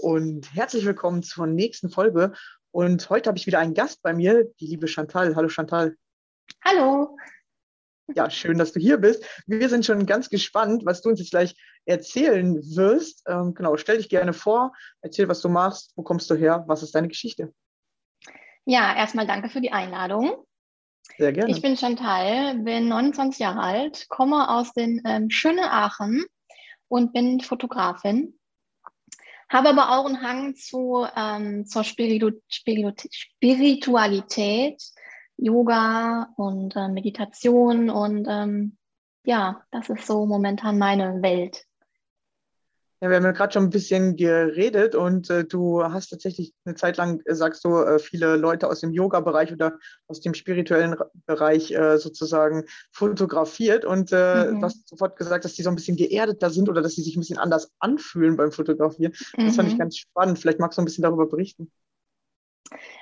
und herzlich willkommen zur nächsten Folge. Und heute habe ich wieder einen Gast bei mir, die liebe Chantal. Hallo Chantal. Hallo. Ja, schön, dass du hier bist. Wir sind schon ganz gespannt, was du uns jetzt gleich erzählen wirst. Ähm, genau, stell dich gerne vor, erzähl, was du machst, wo kommst du her, was ist deine Geschichte? Ja, erstmal danke für die Einladung. Sehr gerne. Ich bin Chantal, bin 29 Jahre alt, komme aus den ähm, schönen Aachen und bin Fotografin. Habe aber auch einen Hang zu, ähm, zur Spiritu Spiritu Spiritualität, Yoga und äh, Meditation und ähm, ja, das ist so momentan meine Welt. Ja, wir haben ja gerade schon ein bisschen geredet und äh, du hast tatsächlich eine Zeit lang, äh, sagst du, äh, viele Leute aus dem Yoga-Bereich oder aus dem spirituellen Bereich äh, sozusagen fotografiert und äh, mhm. du hast sofort gesagt, dass die so ein bisschen geerdeter sind oder dass sie sich ein bisschen anders anfühlen beim Fotografieren. Das fand ich mhm. ganz spannend. Vielleicht magst du ein bisschen darüber berichten.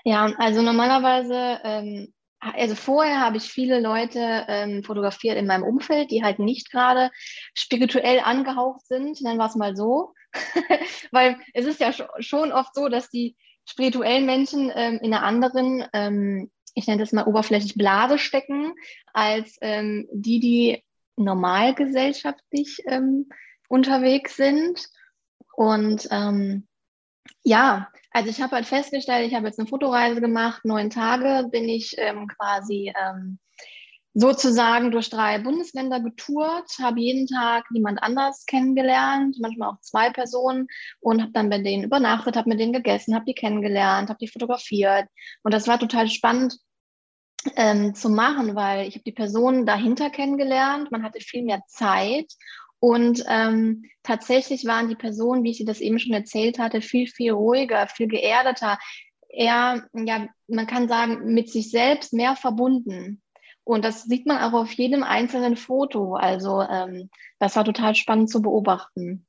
Ja, also normalerweise ähm, also vorher habe ich viele Leute ähm, fotografiert in meinem Umfeld, die halt nicht gerade spirituell angehaucht sind, nennen wir es mal so. Weil es ist ja schon oft so, dass die spirituellen Menschen ähm, in einer anderen, ähm, ich nenne das mal oberflächlich Blase stecken, als ähm, die, die normal gesellschaftlich ähm, unterwegs sind. Und ähm, ja, also ich habe halt festgestellt, ich habe jetzt eine Fotoreise gemacht, neun Tage bin ich ähm, quasi ähm, sozusagen durch drei Bundesländer getourt, habe jeden Tag jemand anders kennengelernt, manchmal auch zwei Personen und habe dann bei denen übernachtet, habe mit denen gegessen, habe die kennengelernt, habe die fotografiert und das war total spannend ähm, zu machen, weil ich habe die Personen dahinter kennengelernt, man hatte viel mehr Zeit und ähm, tatsächlich waren die Personen, wie ich dir das eben schon erzählt hatte, viel, viel ruhiger, viel geerdeter, eher, ja, man kann sagen, mit sich selbst mehr verbunden. Und das sieht man auch auf jedem einzelnen Foto. Also ähm, das war total spannend zu beobachten.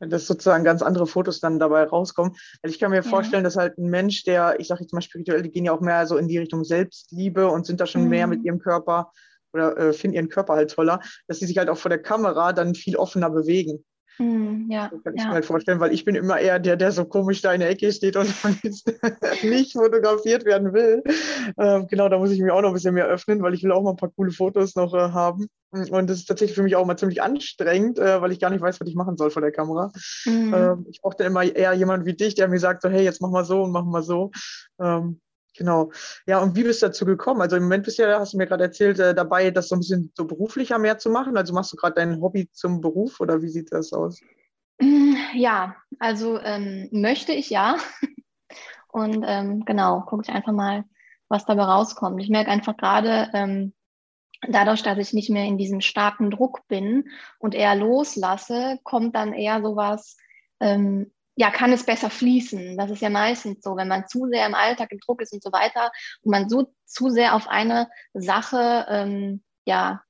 dass sozusagen ganz andere Fotos dann dabei rauskommen. Also ich kann mir ja. vorstellen, dass halt ein Mensch, der, ich sage jetzt mal spirituell, die gehen ja auch mehr so in die Richtung Selbstliebe und sind da schon mhm. mehr mit ihrem Körper oder äh, finden ihren Körper halt toller, dass sie sich halt auch vor der Kamera dann viel offener bewegen. Mm, ja, so kann ich ja. mir halt vorstellen, weil ich bin immer eher der, der so komisch da in der Ecke steht und nicht fotografiert werden will. Ähm, genau, da muss ich mir auch noch ein bisschen mehr öffnen, weil ich will auch mal ein paar coole Fotos noch äh, haben. Und das ist tatsächlich für mich auch mal ziemlich anstrengend, äh, weil ich gar nicht weiß, was ich machen soll vor der Kamera. Mm. Ähm, ich brauche dann immer eher jemanden wie dich, der mir sagt, so, hey, jetzt mach mal so und mach mal so. Ähm, Genau. Ja, und wie bist du dazu gekommen? Also im Moment bist du ja, hast du mir gerade erzählt, äh, dabei, das so ein bisschen so beruflicher mehr zu machen. Also machst du gerade dein Hobby zum Beruf oder wie sieht das aus? Mm, ja, also ähm, möchte ich ja. Und ähm, genau, gucke ich einfach mal, was dabei rauskommt. Ich merke einfach gerade, ähm, dadurch, dass ich nicht mehr in diesem starken Druck bin und eher loslasse, kommt dann eher sowas, ähm, ja, kann es besser fließen. Das ist ja meistens so, wenn man zu sehr im Alltag im Druck ist und so weiter und man so zu sehr auf eine Sache ähm, ja,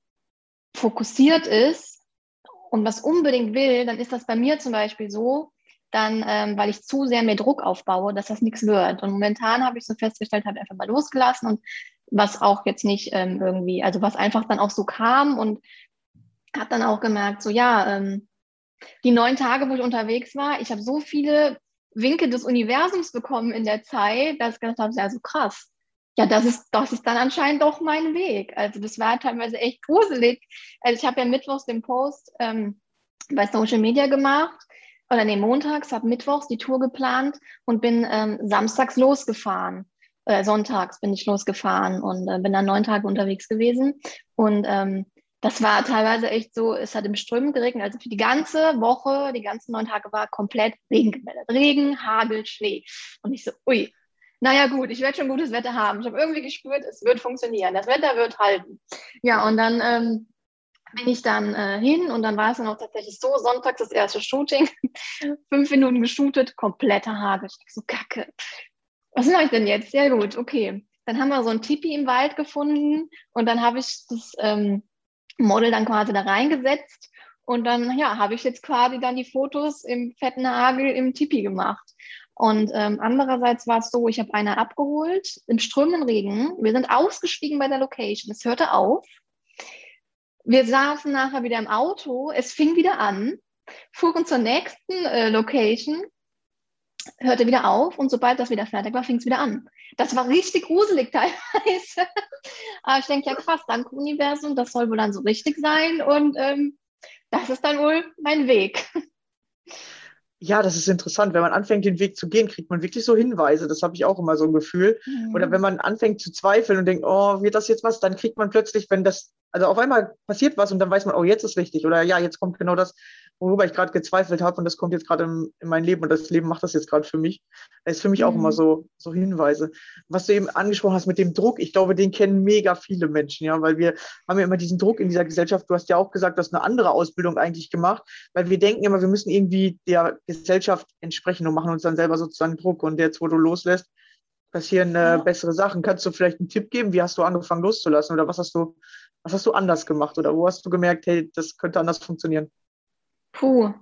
fokussiert ist und was unbedingt will, dann ist das bei mir zum Beispiel so, dann, ähm, weil ich zu sehr mehr Druck aufbaue, dass das nichts wird. Und momentan habe ich so festgestellt, habe einfach mal losgelassen und was auch jetzt nicht ähm, irgendwie, also was einfach dann auch so kam und habe dann auch gemerkt, so ja, ähm, die neun Tage, wo ich unterwegs war, ich habe so viele Winke des Universums bekommen in der Zeit, dass ich gedacht habe, ja, so krass. Ja, das ist, das ist dann anscheinend doch mein Weg. Also das war teilweise echt gruselig. Also ich habe ja mittwochs den Post ähm, bei Social Media gemacht oder nee, montags, habe mittwochs die Tour geplant und bin ähm, samstags losgefahren. Äh, sonntags bin ich losgefahren und äh, bin dann neun Tage unterwegs gewesen. Und ähm, das war teilweise echt so, es hat im Strömen geregnet. Also für die ganze Woche, die ganzen neun Tage war komplett Regen gemeldet. Regen, Hagel, Schnee. Und ich so, ui, naja gut, ich werde schon gutes Wetter haben. Ich habe irgendwie gespürt, es wird funktionieren. Das Wetter wird halten. Ja, und dann ähm, bin ich dann äh, hin und dann war es dann auch tatsächlich so, sonntags das erste Shooting, fünf Minuten geshootet, kompletter Hagel. Ich so, kacke. Was mache ich denn jetzt? Ja gut, okay. Dann haben wir so ein Tipi im Wald gefunden und dann habe ich das ähm, Model dann quasi da reingesetzt und dann, ja, habe ich jetzt quasi dann die Fotos im fetten Hagel im Tipi gemacht. Und ähm, andererseits war es so, ich habe eine abgeholt im strömenden Regen. Wir sind ausgestiegen bei der Location. Es hörte auf. Wir saßen nachher wieder im Auto. Es fing wieder an, fuhren zur nächsten äh, Location, hörte wieder auf und sobald das wieder fertig war, fing es wieder an. Das war richtig gruselig teilweise. Aber ich denke, ja krass, dank Universum, das soll wohl dann so richtig sein und ähm, das ist dann wohl mein Weg. Ja, das ist interessant. Wenn man anfängt, den Weg zu gehen, kriegt man wirklich so Hinweise. Das habe ich auch immer so ein Gefühl. Mhm. Oder wenn man anfängt zu zweifeln und denkt, oh, wird das jetzt was, dann kriegt man plötzlich, wenn das, also auf einmal passiert was und dann weiß man, oh, jetzt ist richtig. Oder ja, jetzt kommt genau das, worüber ich gerade gezweifelt habe und das kommt jetzt gerade in, in, mein Leben und das Leben macht das jetzt gerade für mich. Das ist für mich mhm. auch immer mhm. so, so Hinweise. Was du eben angesprochen hast mit dem Druck, ich glaube, den kennen mega viele Menschen, ja, weil wir haben ja immer diesen Druck in dieser Gesellschaft. Du hast ja auch gesagt, du hast eine andere Ausbildung eigentlich gemacht, weil wir denken immer, wir müssen irgendwie der Gesellschaft entsprechen und machen uns dann selber sozusagen Druck und jetzt, wo du loslässt, passieren äh, ja. bessere Sachen. Kannst du vielleicht einen Tipp geben? Wie hast du angefangen loszulassen oder was hast du, was hast du anders gemacht oder wo hast du gemerkt, hey, das könnte anders funktionieren? Puh,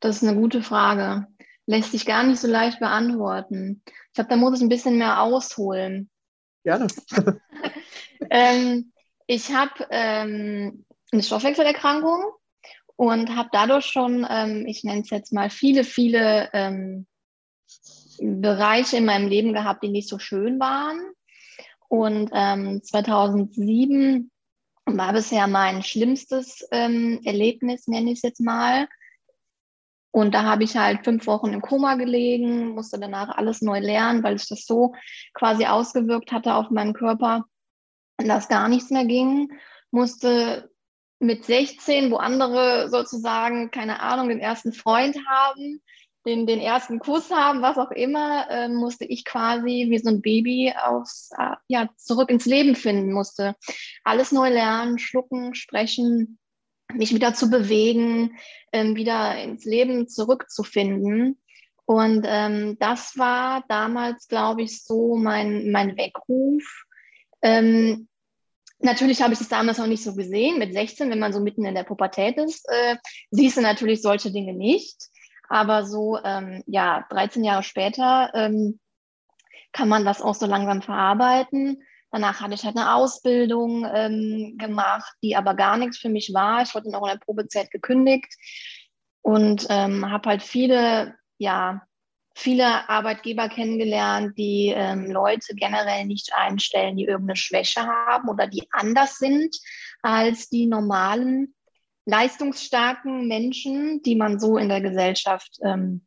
das ist eine gute Frage. Lässt sich gar nicht so leicht beantworten. Ich glaube, da muss ich ein bisschen mehr ausholen. Gerne. ähm, ich habe ähm, eine Stoffwechselerkrankung und habe dadurch schon, ähm, ich nenne es jetzt mal, viele, viele ähm, Bereiche in meinem Leben gehabt, die nicht so schön waren. Und 2007 ähm, war bisher mein schlimmstes ähm, Erlebnis, nenne ich es jetzt mal. Und da habe ich halt fünf Wochen im Koma gelegen, musste danach alles neu lernen, weil sich das so quasi ausgewirkt hatte auf meinen Körper, dass gar nichts mehr ging. Musste mit 16, wo andere sozusagen, keine Ahnung, den ersten Freund haben, den, den ersten Kuss haben, was auch immer, äh, musste ich quasi wie so ein Baby aufs, äh, ja, zurück ins Leben finden, musste alles neu lernen, schlucken, sprechen, mich wieder zu bewegen, ähm, wieder ins Leben zurückzufinden. Und ähm, das war damals, glaube ich, so mein, mein Weckruf. Ähm, natürlich habe ich es damals noch nicht so gesehen. Mit 16, wenn man so mitten in der Pubertät ist, äh, siehst du natürlich solche Dinge nicht. Aber so, ähm, ja, 13 Jahre später ähm, kann man das auch so langsam verarbeiten. Danach hatte ich halt eine Ausbildung ähm, gemacht, die aber gar nichts für mich war. Ich wurde dann auch in der Probezeit gekündigt und ähm, habe halt viele, ja, viele Arbeitgeber kennengelernt, die ähm, Leute generell nicht einstellen, die irgendeine Schwäche haben oder die anders sind als die normalen leistungsstarken Menschen, die man so in der Gesellschaft ähm,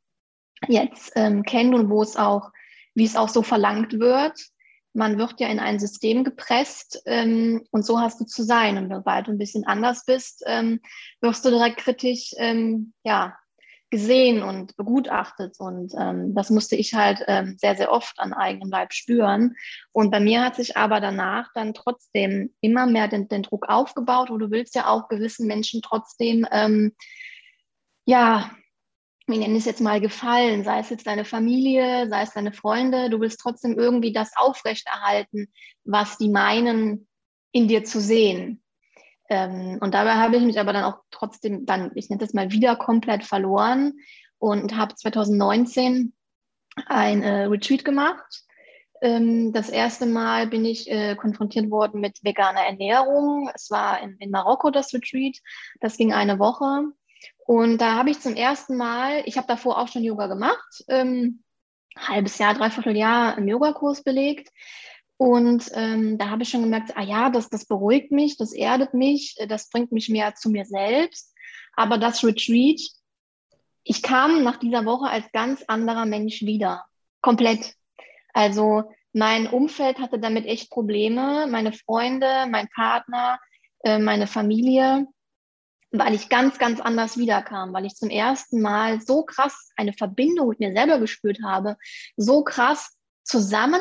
jetzt ähm, kennt und wo es auch, wie es auch so verlangt wird. Man wird ja in ein System gepresst ähm, und so hast du zu sein. Und sobald du ein bisschen anders bist, ähm, wirst du direkt kritisch ähm, ja, gesehen und begutachtet. Und ähm, das musste ich halt ähm, sehr, sehr oft an eigenem Leib spüren. Und bei mir hat sich aber danach dann trotzdem immer mehr den, den Druck aufgebaut. Und du willst ja auch gewissen Menschen trotzdem, ähm, ja, wir nennen es jetzt mal gefallen, sei es jetzt deine Familie, sei es deine Freunde, du willst trotzdem irgendwie das aufrechterhalten, was die meinen, in dir zu sehen. Ähm, und dabei habe ich mich aber dann auch trotzdem dann, ich nenne das mal, wieder komplett verloren und habe 2019 ein äh, Retreat gemacht. Ähm, das erste Mal bin ich äh, konfrontiert worden mit veganer Ernährung. Es war in, in Marokko das Retreat. Das ging eine Woche. Und da habe ich zum ersten Mal, ich habe davor auch schon Yoga gemacht, ähm, halbes Jahr, dreiviertel Jahr einen Yogakurs belegt. Und ähm, da habe ich schon gemerkt, ah ja, das, das beruhigt mich, das erdet mich, äh, das bringt mich mehr zu mir selbst. Aber das Retreat, ich kam nach dieser Woche als ganz anderer Mensch wieder. Komplett. Also mein Umfeld hatte damit echt Probleme, meine Freunde, mein Partner, äh, meine Familie, weil ich ganz, ganz anders wiederkam, weil ich zum ersten Mal so krass eine Verbindung mit mir selber gespürt habe, so krass zusammen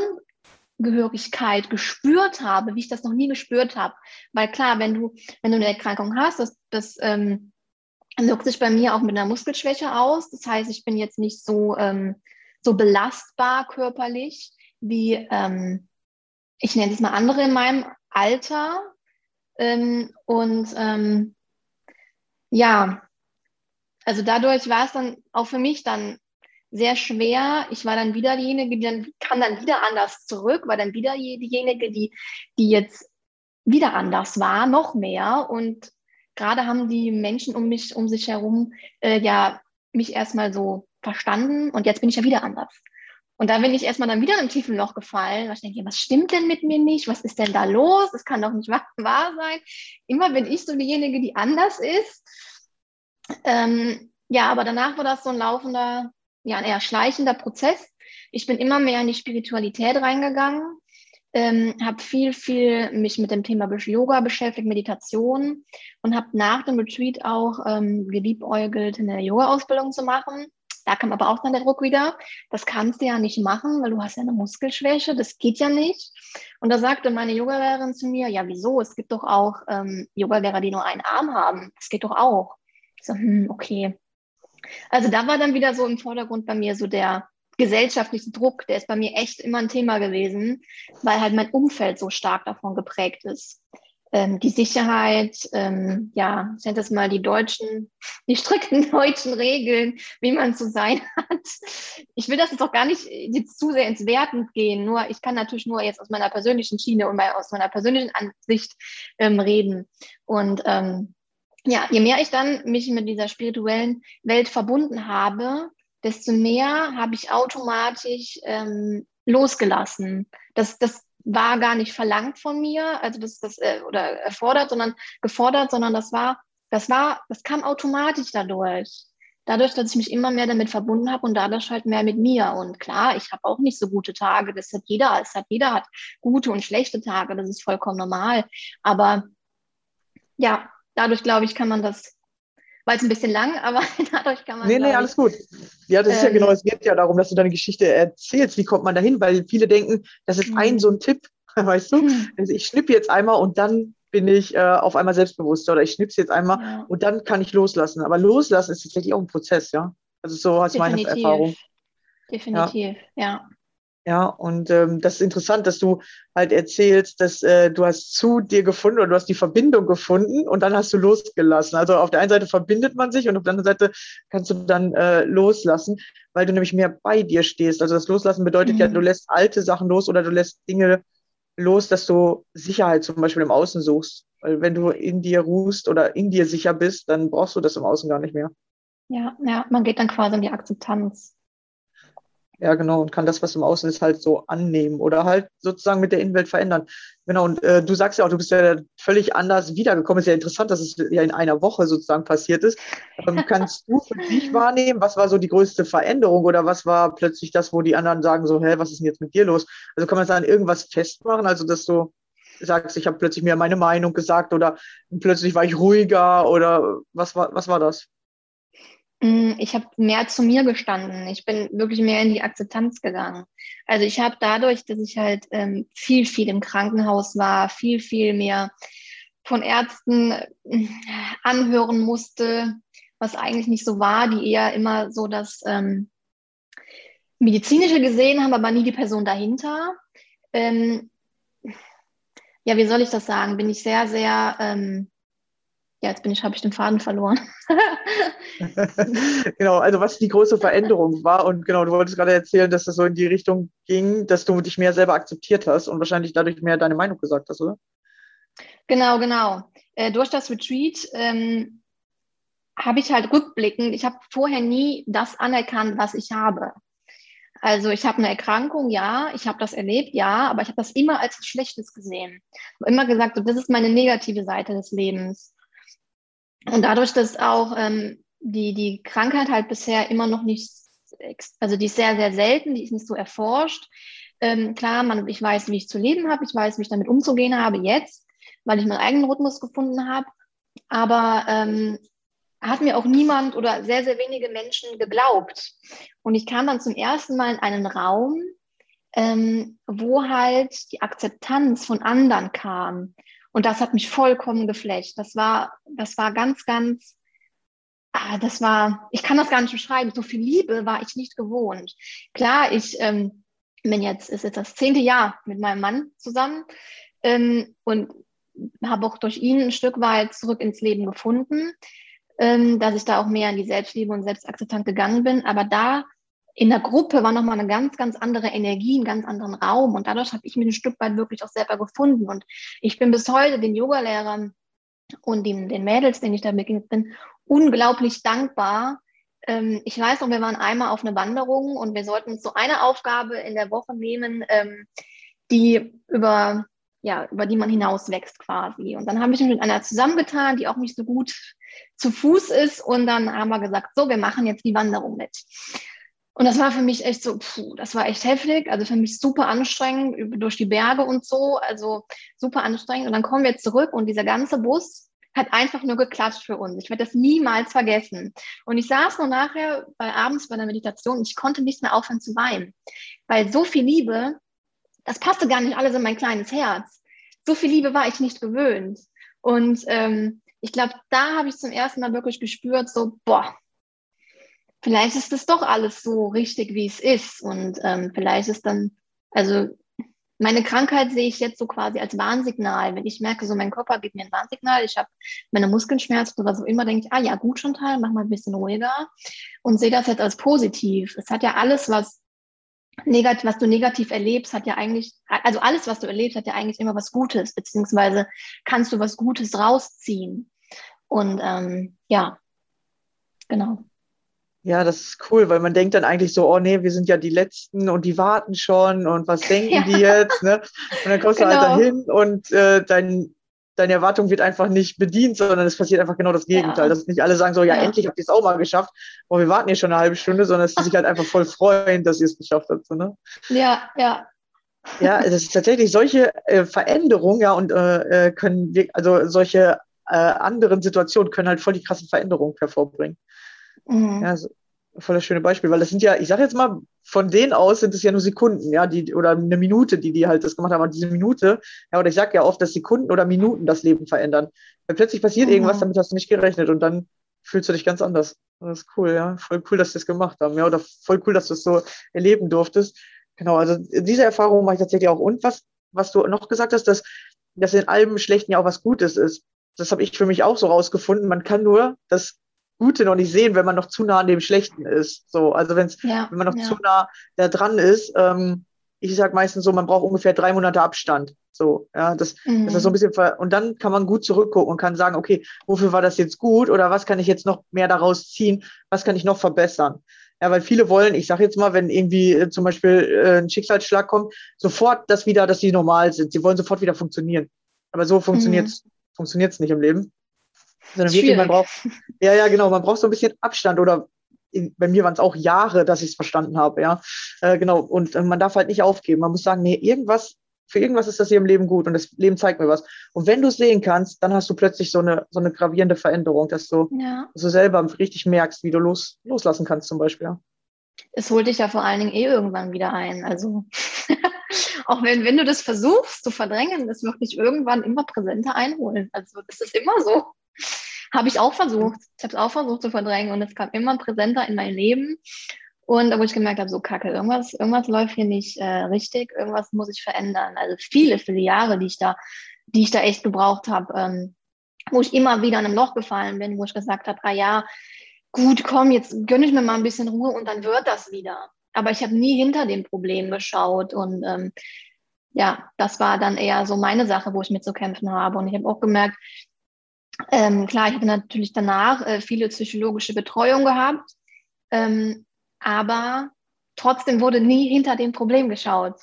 Zusammengehörigkeit gespürt habe, wie ich das noch nie gespürt habe. Weil klar, wenn du, wenn du eine Erkrankung hast, das, das ähm, wirkt sich bei mir auch mit einer Muskelschwäche aus. Das heißt, ich bin jetzt nicht so, ähm, so belastbar körperlich wie, ähm, ich nenne es mal andere in meinem Alter. Ähm, und ähm, ja, also dadurch war es dann auch für mich dann sehr schwer. Ich war dann wieder diejenige, die dann kam dann wieder anders zurück, war dann wieder diejenige, die, die jetzt wieder anders war, noch mehr. Und gerade haben die Menschen um mich, um sich herum, äh, ja, mich erstmal so verstanden und jetzt bin ich ja wieder anders. Und da bin ich erstmal dann wieder im tiefen Loch gefallen. Ich denke, was stimmt denn mit mir nicht? Was ist denn da los? Das kann doch nicht wahr, wahr sein. Immer bin ich so diejenige, die anders ist. Ähm, ja, aber danach war das so ein laufender ja, ein eher schleichender Prozess. Ich bin immer mehr in die Spiritualität reingegangen, ähm, habe viel, viel mich mit dem Thema Yoga beschäftigt, Meditation und habe nach dem Retreat auch ähm, geliebäugelt, eine Yoga-Ausbildung zu machen. Da kam aber auch dann der Druck wieder. Das kannst du ja nicht machen, weil du hast ja eine Muskelschwäche. Das geht ja nicht. Und da sagte meine Yogalehrerin zu mir, ja, wieso? Es gibt doch auch ähm, Yogalehrer, die nur einen Arm haben. Das geht doch auch. Ich so, hm, okay. Also da war dann wieder so im Vordergrund bei mir so der gesellschaftliche Druck, der ist bei mir echt immer ein Thema gewesen, weil halt mein Umfeld so stark davon geprägt ist. Ähm, die Sicherheit, ähm, ja, ich nenne das mal die deutschen, die strikten deutschen Regeln, wie man zu sein hat. Ich will das jetzt auch gar nicht jetzt zu sehr ins Werten gehen, nur ich kann natürlich nur jetzt aus meiner persönlichen Schiene und aus meiner persönlichen Ansicht ähm, reden. Und ähm, ja, je mehr ich dann mich mit dieser spirituellen Welt verbunden habe, desto mehr habe ich automatisch ähm, losgelassen. Das, das war gar nicht verlangt von mir, also das, das äh, oder erfordert, sondern gefordert, sondern das war, das war, das kam automatisch dadurch. Dadurch, dass ich mich immer mehr damit verbunden habe und dadurch halt mehr mit mir. Und klar, ich habe auch nicht so gute Tage. Das hat jeder. Es hat jeder hat gute und schlechte Tage. Das ist vollkommen normal. Aber ja, dadurch, glaube ich, kann man das, weil es ein bisschen lang, aber dadurch kann man. Nee, nee, alles gut. Ja, das ähm, ist ja ähm, genau, es geht ja darum, dass du deine Geschichte erzählst. Wie kommt man dahin? Weil viele denken, das ist ein mhm. so ein Tipp, weißt du? Mhm. Also ich schnipp jetzt einmal und dann bin ich äh, auf einmal selbstbewusster oder ich schnipp's jetzt einmal ja. und dann kann ich loslassen. Aber loslassen ist tatsächlich auch ein Prozess, ja. Also so als meine Erfahrung. Definitiv, ja. ja. Ja, und ähm, das ist interessant, dass du halt erzählst, dass äh, du hast zu dir gefunden oder du hast die Verbindung gefunden und dann hast du losgelassen. Also auf der einen Seite verbindet man sich und auf der anderen Seite kannst du dann äh, loslassen, weil du nämlich mehr bei dir stehst. Also das Loslassen bedeutet mhm. ja, du lässt alte Sachen los oder du lässt Dinge los, dass du Sicherheit zum Beispiel im Außen suchst. Weil wenn du in dir ruhst oder in dir sicher bist, dann brauchst du das im Außen gar nicht mehr. Ja, ja, man geht dann quasi in die Akzeptanz. Ja, genau, und kann das, was im Außen ist, halt so annehmen oder halt sozusagen mit der Innenwelt verändern. Genau, und äh, du sagst ja auch, du bist ja völlig anders wiedergekommen. Ist ja interessant, dass es ja in einer Woche sozusagen passiert ist. Ähm, kannst du für dich wahrnehmen, was war so die größte Veränderung oder was war plötzlich das, wo die anderen sagen so, hä, was ist denn jetzt mit dir los? Also kann man da an irgendwas festmachen, also dass du sagst, ich habe plötzlich mir meine Meinung gesagt oder plötzlich war ich ruhiger oder was war, was war das? Mm, ich habe mehr zu mir gestanden. Ich bin wirklich mehr in die Akzeptanz gegangen. Also ich habe dadurch, dass ich halt ähm, viel, viel im Krankenhaus war, viel, viel mehr von Ärzten äh, anhören musste, was eigentlich nicht so war, die eher immer so das ähm, medizinische gesehen haben, aber nie die Person dahinter. Ähm, ja, wie soll ich das sagen? Bin ich sehr, sehr ähm, ja, jetzt bin ich, habe ich den Faden verloren. genau, also was die große Veränderung war und genau, du wolltest gerade erzählen, dass das so in die Richtung ging, dass du dich mehr selber akzeptiert hast und wahrscheinlich dadurch mehr deine Meinung gesagt hast, oder? Genau, genau. Äh, durch das Retreat ähm, habe ich halt rückblickend, ich habe vorher nie das anerkannt, was ich habe. Also ich habe eine Erkrankung, ja, ich habe das erlebt, ja, aber ich habe das immer als Schlechtes gesehen. Ich habe immer gesagt, so, das ist meine negative Seite des Lebens. Und dadurch, dass auch ähm, die, die Krankheit halt bisher immer noch nicht, also die ist sehr, sehr selten, die ist nicht so erforscht. Ähm, klar, man, ich weiß, wie ich zu leben habe, ich weiß, wie ich damit umzugehen habe jetzt, weil ich meinen eigenen Rhythmus gefunden habe. Aber ähm, hat mir auch niemand oder sehr, sehr wenige Menschen geglaubt. Und ich kam dann zum ersten Mal in einen Raum, ähm, wo halt die Akzeptanz von anderen kam. Und das hat mich vollkommen geflecht. Das war, das war ganz, ganz, ah, das war, ich kann das gar nicht beschreiben. So viel Liebe war ich nicht gewohnt. Klar, ich ähm, bin jetzt, ist jetzt das zehnte Jahr mit meinem Mann zusammen ähm, und habe auch durch ihn ein Stück weit zurück ins Leben gefunden, ähm, dass ich da auch mehr in die Selbstliebe und Selbstakzeptanz gegangen bin. Aber da in der Gruppe war nochmal eine ganz, ganz andere Energie, einen ganz anderen Raum. Und dadurch habe ich mich ein Stück weit wirklich auch selber gefunden. Und ich bin bis heute den Yogalehrern und den, den Mädels, denen ich da begegnet bin, unglaublich dankbar. Ähm, ich weiß noch, wir waren einmal auf eine Wanderung und wir sollten uns so eine Aufgabe in der Woche nehmen, ähm, die über, ja, über die man hinauswächst quasi. Und dann habe ich mich mit einer zusammengetan, die auch nicht so gut zu Fuß ist. Und dann haben wir gesagt, so, wir machen jetzt die Wanderung mit. Und das war für mich echt so, puh, das war echt heftig. Also für mich super anstrengend durch die Berge und so. Also super anstrengend. Und dann kommen wir zurück und dieser ganze Bus hat einfach nur geklatscht für uns. Ich werde das niemals vergessen. Und ich saß nur nachher bei abends bei der Meditation ich konnte nicht mehr aufhören zu weinen. Weil so viel Liebe, das passte gar nicht alles in mein kleines Herz. So viel Liebe war ich nicht gewöhnt. Und ähm, ich glaube, da habe ich zum ersten Mal wirklich gespürt, so, boah, vielleicht ist das doch alles so richtig, wie es ist. Und ähm, vielleicht ist dann, also meine Krankheit sehe ich jetzt so quasi als Warnsignal. Wenn ich merke, so mein Körper gibt mir ein Warnsignal, ich habe meine Muskeln schmerzen oder so immer, denke ich, ah ja, gut schon Teil, mach mal ein bisschen ruhiger und sehe das jetzt als positiv. Es hat ja alles, was negativ, was du negativ erlebst, hat ja eigentlich, also alles, was du erlebst, hat ja eigentlich immer was Gutes, beziehungsweise kannst du was Gutes rausziehen. Und ähm, ja, genau. Ja, das ist cool, weil man denkt dann eigentlich so, oh nee, wir sind ja die Letzten und die warten schon und was denken ja. die jetzt? Ne? Und dann kommst genau. du halt genau. dahin und äh, dein, deine Erwartung wird einfach nicht bedient, sondern es passiert einfach genau das Gegenteil. Ja. Dass nicht alle sagen so, ja, ja. endlich habt ihr es auch mal geschafft, oh, wir warten hier schon eine halbe Stunde, sondern dass sie sich halt einfach voll freuen, dass ihr es geschafft habt. So, ne? Ja, ja. Ja, es ist tatsächlich solche äh, Veränderungen, ja, und äh, äh können wir, also solche äh, anderen Situationen können halt voll die krasse Veränderung hervorbringen. Mhm. Ja, so, voll das schöne Beispiel, weil das sind ja, ich sag jetzt mal, von denen aus sind es ja nur Sekunden, ja, die, oder eine Minute, die die halt das gemacht haben. Und diese Minute, ja, oder ich sag ja oft, dass Sekunden oder Minuten das Leben verändern. Weil plötzlich passiert mhm. irgendwas, damit hast du nicht gerechnet und dann fühlst du dich ganz anders. Das ist cool, ja. Voll cool, dass sie das gemacht haben, ja, oder voll cool, dass du es so erleben durftest. Genau, also diese Erfahrung mache ich tatsächlich auch. Und was, was du noch gesagt hast, dass, dass in allem Schlechten ja auch was Gutes ist. Das habe ich für mich auch so rausgefunden. Man kann nur das Gute noch nicht sehen, wenn man noch zu nah an dem Schlechten ist. So, also wenn's, ja, wenn man noch ja. zu nah da dran ist, ähm, ich sage meistens so, man braucht ungefähr drei Monate Abstand. So, ja, das, mhm. das ist so ein bisschen, ver und dann kann man gut zurückgucken und kann sagen, okay, wofür war das jetzt gut oder was kann ich jetzt noch mehr daraus ziehen? Was kann ich noch verbessern? Ja, weil viele wollen, ich sage jetzt mal, wenn irgendwie äh, zum Beispiel äh, ein Schicksalsschlag kommt, sofort das wieder, dass sie normal sind. Sie wollen sofort wieder funktionieren. Aber so funktioniert es mhm. funktioniert's nicht im Leben. Sondern wirklich, man braucht, ja, ja, genau, man braucht so ein bisschen Abstand oder in, bei mir waren es auch Jahre, dass ich es verstanden habe, ja. Äh, genau. Und äh, man darf halt nicht aufgeben. Man muss sagen, nee, irgendwas, für irgendwas ist das hier im Leben gut und das Leben zeigt mir was. Und wenn du es sehen kannst, dann hast du plötzlich so eine, so eine gravierende Veränderung, dass du, ja. dass du selber richtig merkst, wie du los, loslassen kannst, zum Beispiel. Ja. Es holt dich ja vor allen Dingen eh irgendwann wieder ein. Also auch wenn, wenn du das versuchst zu verdrängen, das wird dich irgendwann immer präsenter einholen. Also das ist immer so. Habe ich auch versucht. Ich habe es auch versucht zu verdrängen und es kam immer präsenter in mein Leben. Und wo ich gemerkt habe, so kacke, irgendwas, irgendwas läuft hier nicht äh, richtig, irgendwas muss ich verändern. Also viele, viele Jahre, die ich da, die ich da echt gebraucht habe, ähm, wo ich immer wieder in einem Loch gefallen bin, wo ich gesagt habe, ah ja, gut, komm, jetzt gönne ich mir mal ein bisschen Ruhe und dann wird das wieder. Aber ich habe nie hinter dem Problem geschaut und ähm, ja, das war dann eher so meine Sache, wo ich mit zu kämpfen habe. Und ich habe auch gemerkt, ähm, klar, ich habe natürlich danach äh, viele psychologische Betreuung gehabt, ähm, aber trotzdem wurde nie hinter dem Problem geschaut.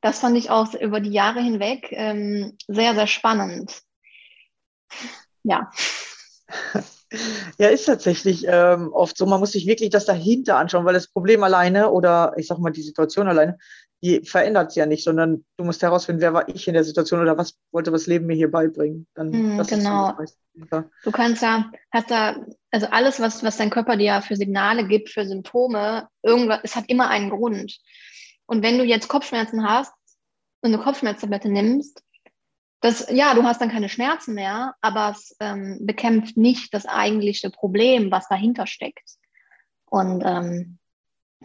Das fand ich auch über die Jahre hinweg ähm, sehr, sehr spannend. Ja. Ja, ist tatsächlich ähm, oft so. Man muss sich wirklich das dahinter anschauen, weil das Problem alleine oder ich sag mal die Situation alleine verändert es ja nicht, sondern du musst herausfinden, wer war ich in der Situation oder was wollte das Leben mir hier beibringen. Dann, mm, genau. Du kannst ja, hast da, also alles, was, was dein Körper dir für Signale gibt, für Symptome, irgendwas, es hat immer einen Grund. Und wenn du jetzt Kopfschmerzen hast und eine Kopfschmerztablette nimmst, das, ja, du hast dann keine Schmerzen mehr, aber es ähm, bekämpft nicht das eigentliche Problem, was dahinter steckt. Und ähm,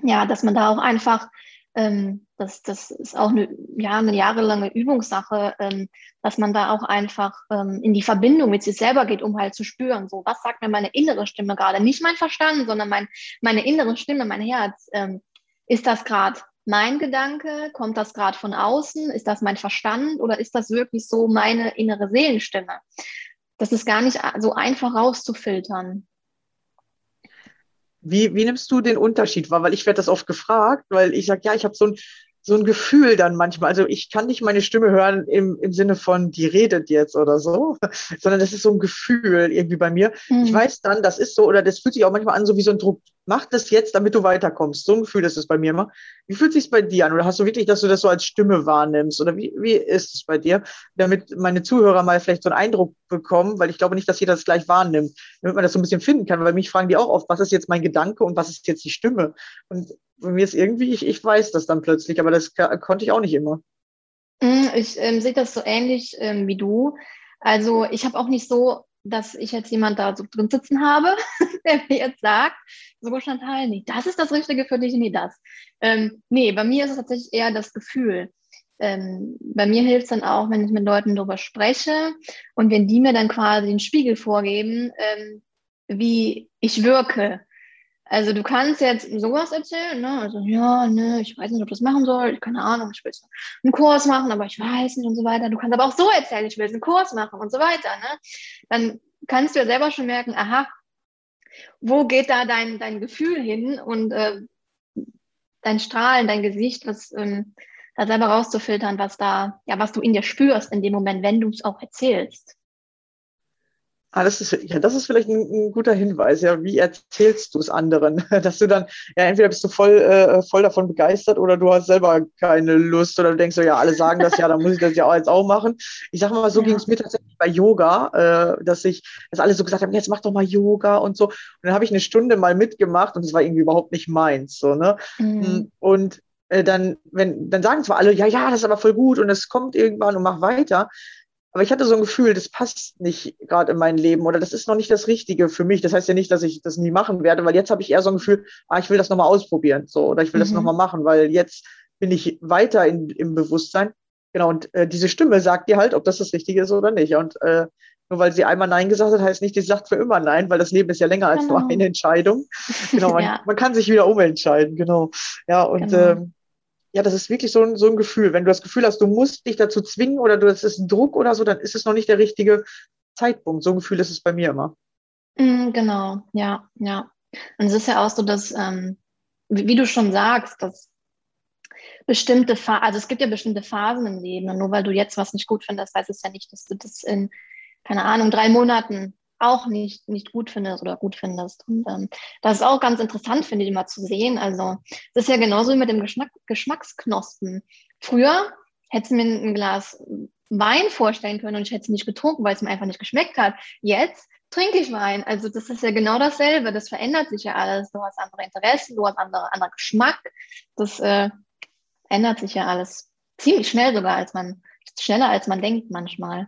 ja, dass man da auch einfach ähm, das, das ist auch eine, ja, eine jahrelange Übungssache, ähm, dass man da auch einfach ähm, in die Verbindung mit sich selber geht, um halt zu spüren, so was sagt mir meine innere Stimme gerade, nicht mein Verstand, sondern mein, meine innere Stimme, mein Herz. Ähm, ist das gerade mein Gedanke? Kommt das gerade von außen? Ist das mein Verstand oder ist das wirklich so meine innere Seelenstimme? Das ist gar nicht so einfach rauszufiltern. Wie, wie nimmst du den Unterschied wahr? Weil ich werde das oft gefragt, weil ich sage, ja, ich habe so ein, so ein Gefühl dann manchmal. Also ich kann nicht meine Stimme hören im, im Sinne von, die redet jetzt oder so, sondern das ist so ein Gefühl irgendwie bei mir. Mhm. Ich weiß dann, das ist so, oder das fühlt sich auch manchmal an, so wie so ein Druck. Mach das jetzt, damit du weiterkommst. So ein Gefühl ist es bei mir immer. Wie fühlt sich bei dir an? Oder hast du wirklich, dass du das so als Stimme wahrnimmst? Oder wie, wie ist es bei dir? Damit meine Zuhörer mal vielleicht so einen Eindruck bekommen, weil ich glaube nicht, dass jeder das gleich wahrnimmt, damit man das so ein bisschen finden kann, weil mich fragen die auch oft, was ist jetzt mein Gedanke und was ist jetzt die Stimme? Und bei mir ist irgendwie, ich, ich weiß das dann plötzlich, aber das konnte ich auch nicht immer. Hm, ich ähm, sehe das so ähnlich ähm, wie du. Also ich habe auch nicht so, dass ich jetzt jemand da so drin sitzen habe, der mir jetzt sagt, so Chantal, nee, das ist das Richtige für dich, nee, das. Ähm, nee, bei mir ist es tatsächlich eher das Gefühl. Ähm, bei mir hilft es dann auch, wenn ich mit Leuten darüber spreche und wenn die mir dann quasi den Spiegel vorgeben, ähm, wie ich wirke. Also du kannst jetzt sowas erzählen, ne? Also ja, ne, ich weiß nicht, ob ich das machen soll, keine Ahnung, ich will einen Kurs machen, aber ich weiß nicht und so weiter. Du kannst aber auch so erzählen, ich will einen Kurs machen und so weiter, ne? Dann kannst du ja selber schon merken, aha, wo geht da dein, dein Gefühl hin und äh, dein Strahlen, dein Gesicht, was ähm, da selber rauszufiltern, was da, ja, was du in dir spürst in dem Moment, wenn du es auch erzählst. Ah, das ist, ja, das ist vielleicht ein, ein guter Hinweis. Ja, wie erzählst du es anderen? Dass du dann, ja, entweder bist du voll, äh, voll davon begeistert oder du hast selber keine Lust oder du denkst so, ja, alle sagen das, ja, dann muss ich das ja auch jetzt auch machen. Ich sag mal, so ja. ging es mir tatsächlich bei Yoga, äh, dass ich, dass alle so gesagt haben, jetzt mach doch mal Yoga und so. Und dann habe ich eine Stunde mal mitgemacht und es war irgendwie überhaupt nicht meins, so, ne? Mhm. Und äh, dann, wenn, dann sagen zwar alle, ja, ja, das ist aber voll gut und es kommt irgendwann und mach weiter. Aber ich hatte so ein Gefühl, das passt nicht gerade in mein Leben oder das ist noch nicht das Richtige für mich. Das heißt ja nicht, dass ich das nie machen werde, weil jetzt habe ich eher so ein Gefühl, ah, ich will das nochmal ausprobieren, so, oder ich will mhm. das nochmal machen, weil jetzt bin ich weiter in, im Bewusstsein. Genau, und äh, diese Stimme sagt dir halt, ob das das Richtige ist oder nicht. Und äh, nur weil sie einmal Nein gesagt hat, heißt nicht, sie sagt für immer Nein, weil das Leben ist ja länger als genau. nur eine Entscheidung. Genau, man, ja. man, kann sich wieder umentscheiden, genau. Ja, und genau. ähm, ja, das ist wirklich so ein, so ein Gefühl. Wenn du das Gefühl hast, du musst dich dazu zwingen oder du, das ist ein Druck oder so, dann ist es noch nicht der richtige Zeitpunkt. So ein Gefühl ist es bei mir immer. Mm, genau, ja, ja. Und es ist ja auch so, dass, ähm, wie, wie, du schon sagst, dass bestimmte Phasen, also es gibt ja bestimmte Phasen im Leben und nur weil du jetzt was nicht gut findest, heißt es ja nicht, dass du das in, keine Ahnung, drei Monaten auch nicht, nicht gut findest oder gut findest. Und ähm, das ist auch ganz interessant, finde ich, immer zu sehen. Also es ist ja genauso wie mit dem Geschmack, Geschmacksknospen. Früher hättest du mir ein Glas Wein vorstellen können und ich hätte es nicht getrunken, weil es mir einfach nicht geschmeckt hat. Jetzt trinke ich Wein. Also das ist ja genau dasselbe. Das verändert sich ja alles. Du hast andere Interessen, du hast andere, anderer Geschmack. Das äh, ändert sich ja alles ziemlich schnell sogar, als man schneller als man denkt manchmal.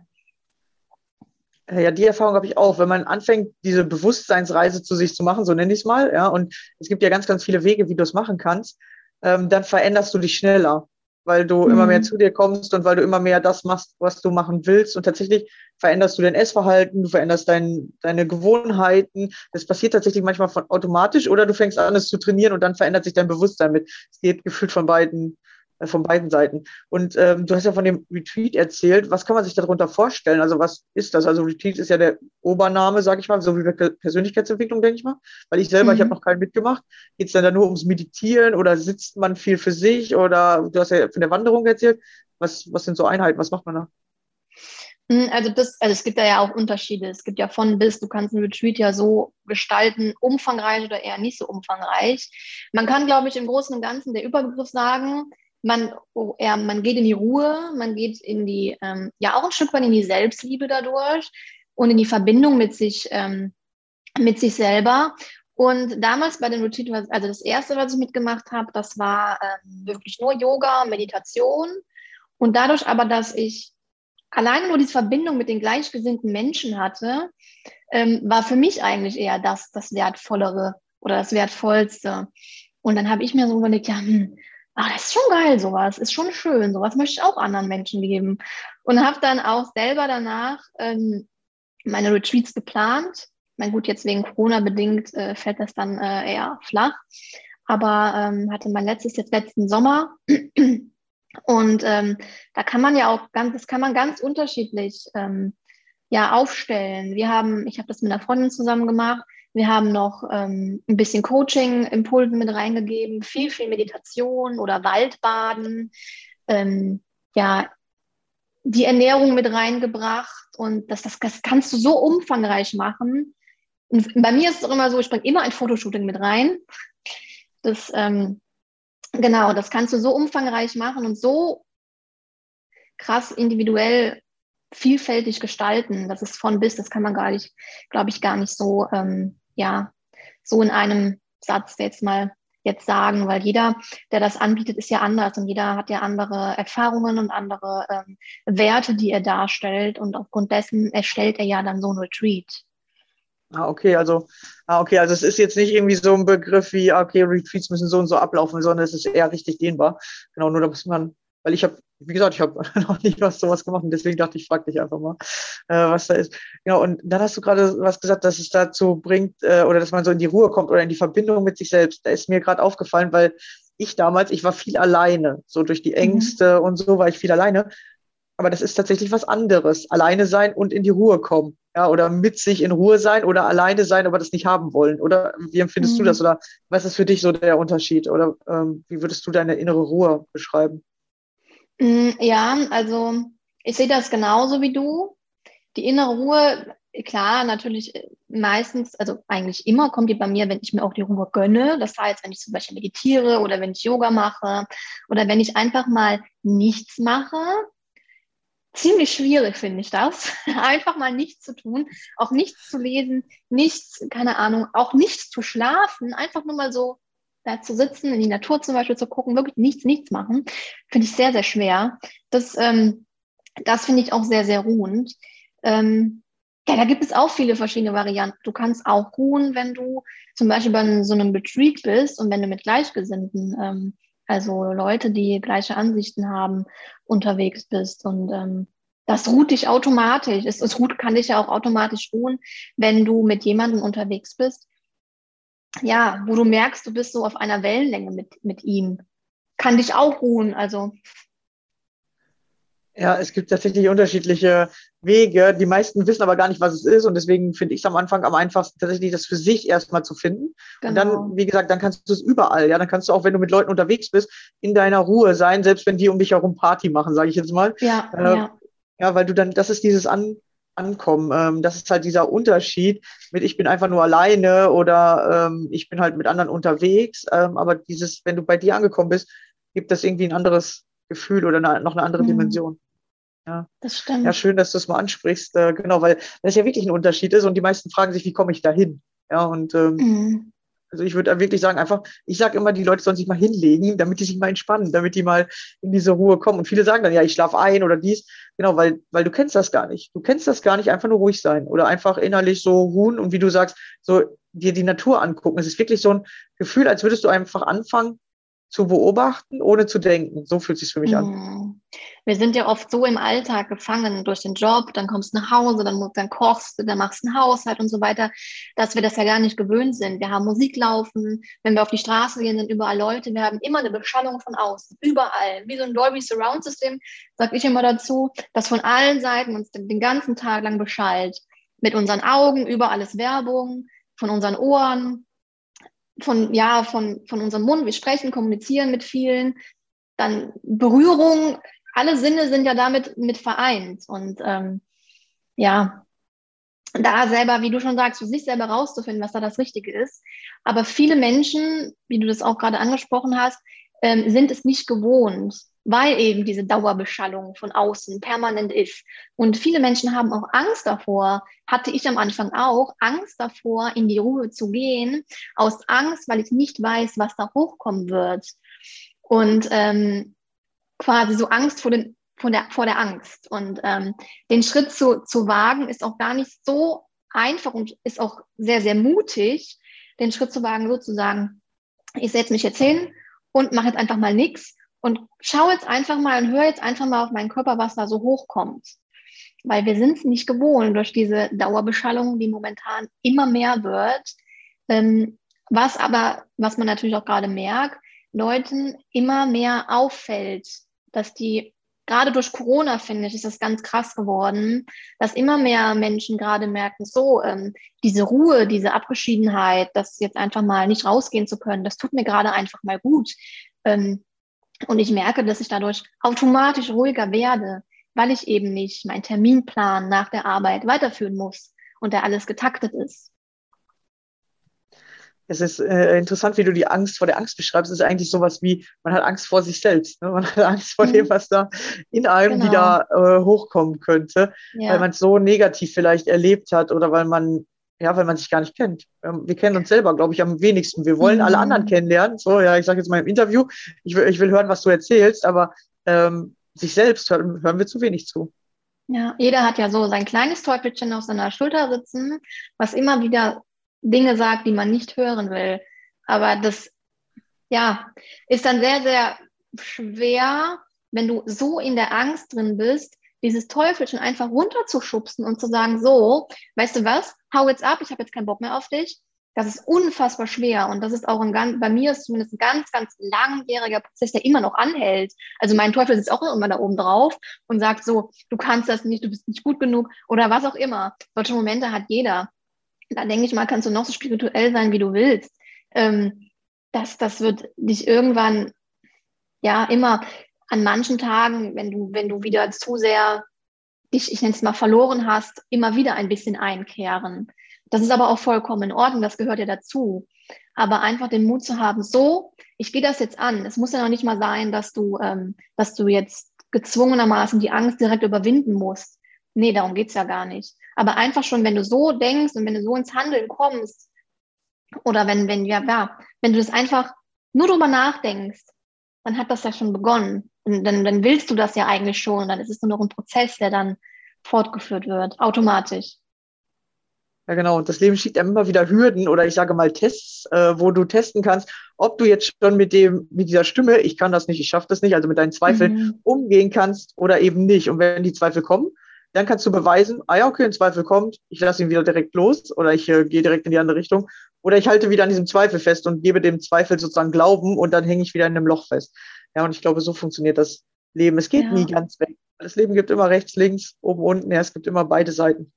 Ja, die Erfahrung habe ich auch, wenn man anfängt, diese Bewusstseinsreise zu sich zu machen, so nenne ich es mal, ja, und es gibt ja ganz, ganz viele Wege, wie du es machen kannst, ähm, dann veränderst du dich schneller, weil du mhm. immer mehr mhm. zu dir kommst und weil du immer mehr das machst, was du machen willst. Und tatsächlich veränderst du dein Essverhalten, du veränderst dein, deine Gewohnheiten. Das passiert tatsächlich manchmal von automatisch oder du fängst an, es zu trainieren und dann verändert sich dein Bewusstsein mit. Es geht gefühlt von beiden von beiden Seiten. Und ähm, du hast ja von dem Retreat erzählt. Was kann man sich darunter vorstellen? Also was ist das? Also Retreat ist ja der Obername, sage ich mal, so wie bei Persönlichkeitsentwicklung, denke ich mal. Weil ich selber, mhm. ich habe noch keinen mitgemacht. Geht es dann da nur ums Meditieren oder sitzt man viel für sich? Oder du hast ja von der Wanderung erzählt. Was, was sind so Einheiten? Was macht man da? Hm, also das, also es gibt da ja auch Unterschiede. Es gibt ja von bis, du kannst ein Retreat ja so gestalten, umfangreich oder eher nicht so umfangreich. Man kann, glaube ich, im Großen und Ganzen der Überbegriff sagen, man, oh, ja, man geht in die Ruhe, man geht in die, ähm, ja auch ein Stück weit in die Selbstliebe dadurch und in die Verbindung mit sich, ähm, mit sich selber. Und damals bei den Retreat, also das erste, was ich mitgemacht habe, das war ähm, wirklich nur Yoga, Meditation. Und dadurch aber, dass ich alleine nur diese Verbindung mit den gleichgesinnten Menschen hatte, ähm, war für mich eigentlich eher das, das Wertvollere oder das Wertvollste. Und dann habe ich mir so überlegt, ja, hm, ah, das ist schon geil, sowas, ist schon schön, sowas möchte ich auch anderen Menschen geben. Und habe dann auch selber danach ähm, meine Retreats geplant. Mein gut, jetzt wegen Corona bedingt äh, fällt das dann äh, eher flach. Aber ähm, hatte mein letztes jetzt letzten Sommer. Und ähm, da kann man ja auch ganz, das kann man ganz unterschiedlich ähm, ja aufstellen. Wir haben, ich habe das mit einer Freundin zusammen gemacht. Wir haben noch ähm, ein bisschen Coaching-Impulsen mit reingegeben, viel, viel Meditation oder Waldbaden, ähm, ja, die Ernährung mit reingebracht und das, das, das kannst du so umfangreich machen. Und bei mir ist es auch immer so, ich bringe immer ein Fotoshooting mit rein. Das, ähm, genau, das kannst du so umfangreich machen und so krass individuell vielfältig gestalten. Das ist von bis, das kann man gar nicht, glaube ich, gar nicht so ähm, ja, so in einem Satz jetzt mal jetzt sagen, weil jeder, der das anbietet, ist ja anders und jeder hat ja andere Erfahrungen und andere ähm, Werte, die er darstellt und aufgrund dessen erstellt er ja dann so ein Retreat. Ah, okay, also, ah, okay, also es ist jetzt nicht irgendwie so ein Begriff wie, ah, okay, Retreats müssen so und so ablaufen, sondern es ist eher richtig dehnbar. Genau, nur da muss man, weil ich habe wie gesagt, ich habe noch nie was sowas gemacht und deswegen dachte ich, frag dich einfach mal, äh, was da ist. Genau, und dann hast du gerade was gesagt, dass es dazu bringt, äh, oder dass man so in die Ruhe kommt oder in die Verbindung mit sich selbst. Da ist mir gerade aufgefallen, weil ich damals, ich war viel alleine, so durch die mhm. Ängste mhm. und so war ich viel alleine. Aber das ist tatsächlich was anderes. Alleine sein und in die Ruhe kommen. Ja, oder mit sich in Ruhe sein oder alleine sein, aber das nicht haben wollen. Oder wie empfindest mhm. du das? Oder was ist für dich so der Unterschied? Oder ähm, wie würdest du deine innere Ruhe beschreiben? Mm, ja, also ich sehe das genauso wie du. Die innere Ruhe, klar, natürlich äh, meistens, also eigentlich immer kommt die bei mir, wenn ich mir auch die Ruhe gönne. Das heißt, wenn ich zum Beispiel meditiere oder wenn ich Yoga mache oder wenn ich einfach mal nichts mache. Ziemlich schwierig finde ich das, einfach mal nichts zu tun, auch nichts zu lesen, nichts, keine Ahnung, auch nichts zu schlafen, einfach nur mal so da zu sitzen, in die Natur zum Beispiel zu gucken, wirklich nichts, nichts machen, finde ich sehr, sehr schwer. Das ähm, das finde ich auch sehr, sehr ruhend. Ähm, ja, da gibt es auch viele verschiedene Varianten. Du kannst auch ruhen, wenn du zum Beispiel bei so einem Retreat bist und wenn du mit Gleichgesinnten, ähm, also Leute, die gleiche Ansichten haben, unterwegs bist. Und ähm, das ruht dich automatisch. Es, es ruht, kann dich ja auch automatisch ruhen, wenn du mit jemandem unterwegs bist. Ja, wo du merkst, du bist so auf einer Wellenlänge mit, mit ihm. Kann dich auch ruhen. Also ja, es gibt tatsächlich unterschiedliche Wege. Die meisten wissen aber gar nicht, was es ist. Und deswegen finde ich es am Anfang am einfachsten, tatsächlich das für sich erstmal zu finden. Genau. Und dann, genau. wie gesagt, dann kannst du es überall. Ja, dann kannst du auch, wenn du mit Leuten unterwegs bist, in deiner Ruhe sein, selbst wenn die um dich herum Party machen, sage ich jetzt mal. Ja, äh, ja. ja, weil du dann, das ist dieses An Ankommen. Ähm, das ist halt dieser Unterschied mit, ich bin einfach nur alleine oder ähm, ich bin halt mit anderen unterwegs. Ähm, aber dieses, wenn du bei dir angekommen bist, gibt das irgendwie ein anderes Gefühl oder eine, noch eine andere mhm. Dimension. Ja. Das stimmt. Ja, schön, dass du es mal ansprichst. Äh, genau, weil das ja wirklich ein Unterschied ist und die meisten fragen sich, wie komme ich da hin? Ja, und ähm, mhm. Also ich würde wirklich sagen, einfach, ich sage immer, die Leute sollen sich mal hinlegen, damit die sich mal entspannen, damit die mal in diese Ruhe kommen. Und viele sagen dann, ja, ich schlafe ein oder dies. Genau, weil, weil du kennst das gar nicht. Du kennst das gar nicht, einfach nur ruhig sein oder einfach innerlich so ruhen und wie du sagst, so dir die Natur angucken. Es ist wirklich so ein Gefühl, als würdest du einfach anfangen, zu beobachten, ohne zu denken. So fühlt es sich für mich an. Wir sind ja oft so im Alltag gefangen durch den Job, dann kommst du nach Hause, dann, dann kochst du, dann machst du einen Haushalt und so weiter, dass wir das ja gar nicht gewöhnt sind. Wir haben Musik laufen, wenn wir auf die Straße gehen, sind überall Leute, wir haben immer eine Beschallung von außen, überall, wie so ein Dolby Surround System, sage ich immer dazu, das von allen Seiten uns den ganzen Tag lang beschallt. Mit unseren Augen, überall ist Werbung, von unseren Ohren, von, ja, von, von unserem Mund, wir sprechen, kommunizieren mit vielen, dann Berührung, alle Sinne sind ja damit mit vereint. Und ähm, ja, da selber, wie du schon sagst, für sich selber rauszufinden, was da das Richtige ist. Aber viele Menschen, wie du das auch gerade angesprochen hast, ähm, sind es nicht gewohnt, weil eben diese Dauerbeschallung von außen permanent ist. Und viele Menschen haben auch Angst davor, hatte ich am Anfang auch, Angst davor, in die Ruhe zu gehen, aus Angst, weil ich nicht weiß, was da hochkommen wird. Und ähm, quasi so Angst vor, den, vor, der, vor der Angst. Und ähm, den Schritt zu, zu wagen ist auch gar nicht so einfach und ist auch sehr, sehr mutig, den Schritt zu wagen, sozusagen, ich setze mich jetzt hin und mache jetzt einfach mal nichts und schau jetzt einfach mal und hör jetzt einfach mal auf meinen Körper, was da so hochkommt. Weil wir sind es nicht gewohnt durch diese Dauerbeschallung, die momentan immer mehr wird. Ähm, was aber, was man natürlich auch gerade merkt, Leuten immer mehr auffällt, dass die, gerade durch Corona, finde ich, ist das ganz krass geworden, dass immer mehr Menschen gerade merken, so, ähm, diese Ruhe, diese Abgeschiedenheit, das jetzt einfach mal nicht rausgehen zu können, das tut mir gerade einfach mal gut. Ähm, und ich merke, dass ich dadurch automatisch ruhiger werde, weil ich eben nicht meinen Terminplan nach der Arbeit weiterführen muss und der alles getaktet ist. Es ist äh, interessant, wie du die Angst vor der Angst beschreibst. Es ist eigentlich sowas wie, man hat Angst vor sich selbst. Ne? Man hat Angst vor mhm. dem, was da in einem genau. wieder äh, hochkommen könnte, ja. weil man es so negativ vielleicht erlebt hat oder weil man ja, weil man sich gar nicht kennt. Ähm, wir kennen uns selber, glaube ich, am wenigsten. Wir wollen mhm. alle anderen kennenlernen. So, ja, ich sage jetzt mal im Interview, ich will, ich will hören, was du erzählst, aber ähm, sich selbst hören, hören wir zu wenig zu. Ja, jeder hat ja so sein kleines Teufelchen auf seiner Schulter sitzen, was immer wieder Dinge sagt, die man nicht hören will. Aber das, ja, ist dann sehr, sehr schwer, wenn du so in der Angst drin bist, dieses Teufelchen einfach runterzuschubsen und zu sagen, so, weißt du was, hau jetzt ab, ich habe jetzt keinen Bock mehr auf dich. Das ist unfassbar schwer und das ist auch ein ganz, bei mir ist zumindest ein ganz, ganz langjähriger Prozess, der immer noch anhält. Also mein Teufel sitzt auch immer da oben drauf und sagt so, du kannst das nicht, du bist nicht gut genug oder was auch immer. Solche Momente hat jeder. Da denke ich mal, kannst du noch so spirituell sein, wie du willst. Ähm, das, das wird dich irgendwann ja immer an manchen Tagen, wenn du, wenn du wieder zu sehr dich, ich nenne es mal, verloren hast, immer wieder ein bisschen einkehren. Das ist aber auch vollkommen in Ordnung, das gehört ja dazu. Aber einfach den Mut zu haben, so, ich gehe das jetzt an. Es muss ja noch nicht mal sein, dass du, ähm, dass du jetzt gezwungenermaßen die Angst direkt überwinden musst. Nee, darum geht's ja gar nicht. Aber einfach schon, wenn du so denkst und wenn du so ins Handeln kommst, oder wenn, wenn, ja, ja, wenn du das einfach nur drüber nachdenkst, dann hat das ja schon begonnen. Und dann, dann willst du das ja eigentlich schon. Dann ist es nur noch ein Prozess, der dann fortgeführt wird, automatisch. Ja, genau. Und das Leben schiebt einem immer wieder Hürden oder ich sage mal Tests, äh, wo du testen kannst, ob du jetzt schon mit dem, mit dieser Stimme, ich kann das nicht, ich schaffe das nicht, also mit deinen Zweifeln mhm. umgehen kannst oder eben nicht. Und wenn die Zweifel kommen, dann kannst du beweisen, ah ja, okay, ein Zweifel kommt, ich lasse ihn wieder direkt los oder ich äh, gehe direkt in die andere Richtung. Oder ich halte wieder an diesem Zweifel fest und gebe dem Zweifel sozusagen Glauben und dann hänge ich wieder in einem Loch fest. Ja, und ich glaube, so funktioniert das Leben. Es geht ja. nie ganz weg. Das Leben gibt immer rechts, links, oben, unten. Ja, es gibt immer beide Seiten.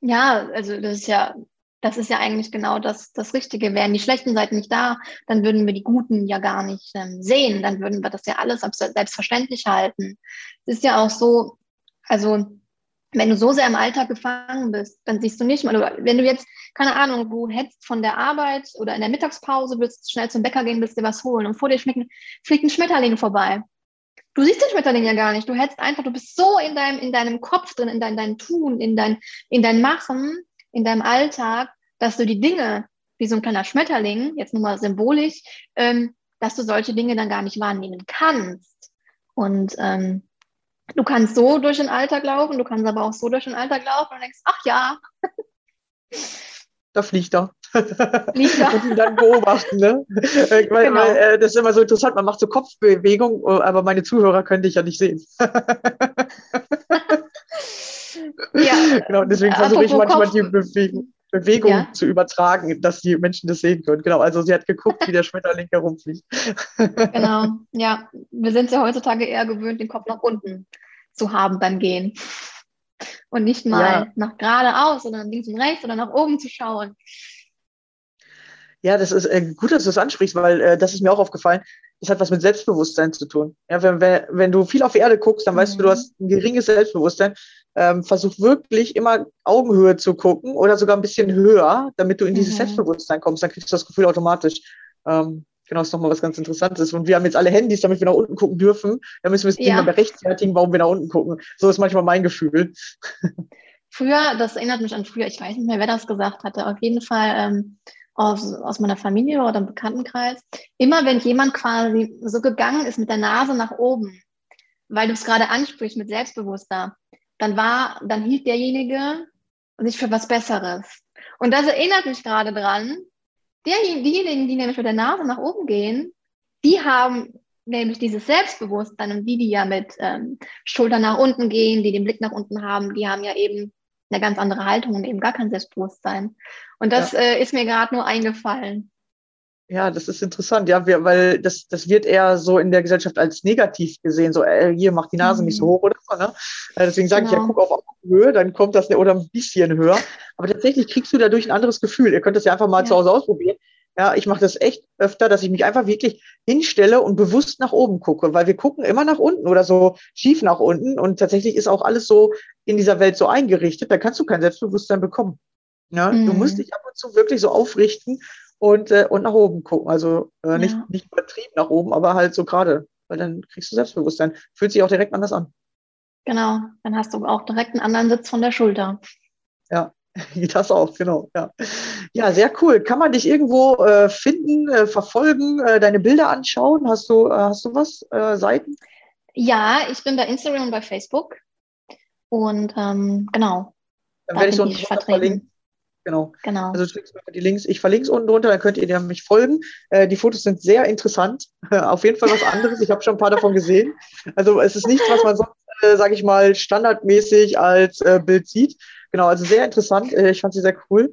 Ja, also das ist ja, das ist ja eigentlich genau das, das Richtige. Wären die schlechten Seiten nicht da, dann würden wir die guten ja gar nicht ähm, sehen. Dann würden wir das ja alles selbstverständlich halten. Es ist ja auch so, also wenn du so sehr im Alltag gefangen bist, dann siehst du nicht mal, wenn du jetzt, keine Ahnung, du hetzt von der Arbeit oder in der Mittagspause, willst schnell zum Bäcker gehen, willst dir was holen und vor dir fliegt ein Schmetterling vorbei. Du siehst den Schmetterling ja gar nicht. Du hättest einfach, du bist so in deinem, in deinem Kopf drin, in dein, dein Tun, in dein, in dein Machen, in deinem Alltag, dass du die Dinge, wie so ein kleiner Schmetterling, jetzt nur mal symbolisch, ähm, dass du solche Dinge dann gar nicht wahrnehmen kannst. Und ähm, du kannst so durch den Alltag laufen, du kannst aber auch so durch den Alltag laufen und denkst, ach ja. da fliegt er. Fliegt er. und ihn dann beobachten. Ne? Äh, weil, genau. weil äh, das ist immer so interessant, man macht so Kopfbewegung, äh, aber meine Zuhörer können dich ja nicht sehen. ja, genau, deswegen versuche ich manchmal Kopf. die Bewegung, Bewegung ja. zu übertragen, dass die Menschen das sehen können. Genau, also sie hat geguckt, wie der Schmetterling herumfliegt. genau, ja. Wir sind ja heutzutage eher gewöhnt, den Kopf nach unten zu haben beim Gehen und nicht mal ja. nach geradeaus, sondern links und rechts oder nach oben zu schauen. Ja, das ist äh, gut, dass du das ansprichst, weil äh, das ist mir auch aufgefallen. Das hat was mit Selbstbewusstsein zu tun. Ja, wenn, wenn, wenn du viel auf die Erde guckst, dann mhm. weißt du, du mhm. hast ein geringes Selbstbewusstsein. Ähm, versuch wirklich immer Augenhöhe zu gucken oder sogar ein bisschen höher, damit du in dieses mhm. Selbstbewusstsein kommst. Dann kriegst du das Gefühl automatisch. Ähm, Genau, ist nochmal was ganz Interessantes. Und wir haben jetzt alle Handys, damit wir nach unten gucken dürfen. Da müssen wir es ja. immer rechtfertigen, warum wir nach unten gucken. So ist manchmal mein Gefühl. Früher, das erinnert mich an früher, ich weiß nicht mehr, wer das gesagt hatte, auf jeden Fall ähm, aus, aus meiner Familie oder im Bekanntenkreis. Immer wenn jemand quasi so gegangen ist mit der Nase nach oben, weil du es gerade ansprichst mit Selbstbewusster, dann war, dann hielt derjenige sich für was Besseres. Und das erinnert mich gerade dran, der, diejenigen, die nämlich mit der Nase nach oben gehen, die haben nämlich dieses Selbstbewusstsein und die, die ja mit ähm, Schultern nach unten gehen, die den Blick nach unten haben, die haben ja eben eine ganz andere Haltung und eben gar kein Selbstbewusstsein. Und das ja. äh, ist mir gerade nur eingefallen. Ja, das ist interessant, ja, wir, weil das, das wird eher so in der Gesellschaft als negativ gesehen, so äh, hier macht die Nase mhm. nicht so mhm. hoch oder so. Ne? Äh, deswegen sage genau. ich ja, genau. guck auf Höhe, dann kommt das oder ein bisschen höher. Aber tatsächlich kriegst du dadurch ein anderes Gefühl. Ihr könnt das ja einfach mal ja. zu Hause ausprobieren. Ja, ich mache das echt öfter, dass ich mich einfach wirklich hinstelle und bewusst nach oben gucke, weil wir gucken immer nach unten oder so schief nach unten und tatsächlich ist auch alles so in dieser Welt so eingerichtet, da kannst du kein Selbstbewusstsein bekommen. Ja, mhm. Du musst dich ab und zu wirklich so aufrichten und, äh, und nach oben gucken. Also äh, nicht, ja. nicht übertrieben nach oben, aber halt so gerade, weil dann kriegst du Selbstbewusstsein. Fühlt sich auch direkt anders an. Genau, dann hast du auch direkt einen anderen Sitz von der Schulter. Ja, das auch, genau. Ja, ja sehr cool. Kann man dich irgendwo äh, finden, äh, verfolgen, äh, deine Bilder anschauen? Hast du, äh, hast du was, äh, Seiten? Ja, ich bin bei Instagram und bei Facebook. Und ähm, genau. Dann da werde ich so einen verlinken. Genau. genau. Also schickst mir die Links. Ich verlinke es unten drunter, dann könnt ihr mich folgen. Äh, die Fotos sind sehr interessant. Auf jeden Fall was anderes. Ich habe schon ein paar davon gesehen. Also es ist nichts, was man sonst, äh, sage ich mal, standardmäßig als äh, Bild sieht. Genau, also sehr interessant. Äh, ich fand sie sehr cool.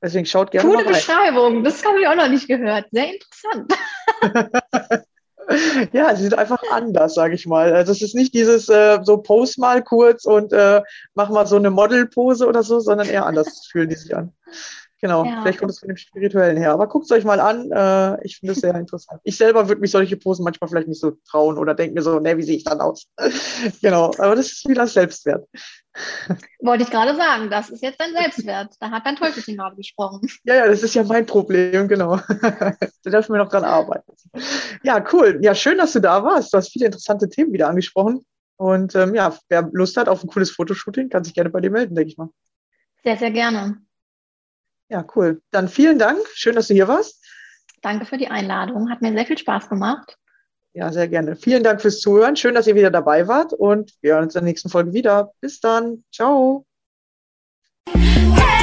Deswegen schaut gerne Coole mal rein. Beschreibung, das habe ich auch noch nicht gehört. Sehr interessant. ja, sie sind einfach anders, sage ich mal. Also es ist nicht dieses äh, so post mal kurz und äh, mach mal so eine Modelpose oder so, sondern eher anders fühlen die sich an. Genau, ja. vielleicht kommt es von dem Spirituellen her. Aber guckt es euch mal an. Äh, ich finde es sehr interessant. Ich selber würde mich solche Posen manchmal vielleicht nicht so trauen oder denke mir so, ne, wie sehe ich dann aus? genau, aber das ist wieder Selbstwert. Wollte ich gerade sagen, das ist jetzt dein Selbstwert. Da hat dein Teufelchen gerade gesprochen. Ja, ja, das ist ja mein Problem, genau. da dürfen wir noch dran arbeiten. Ja, cool. Ja, schön, dass du da warst. Du hast viele interessante Themen wieder angesprochen. Und ähm, ja, wer Lust hat auf ein cooles Fotoshooting, kann sich gerne bei dir melden, denke ich mal. Sehr, sehr gerne. Ja, cool. Dann vielen Dank. Schön, dass du hier warst. Danke für die Einladung. Hat mir sehr viel Spaß gemacht. Ja, sehr gerne. Vielen Dank fürs Zuhören. Schön, dass ihr wieder dabei wart und wir hören uns in der nächsten Folge wieder. Bis dann. Ciao. Hey!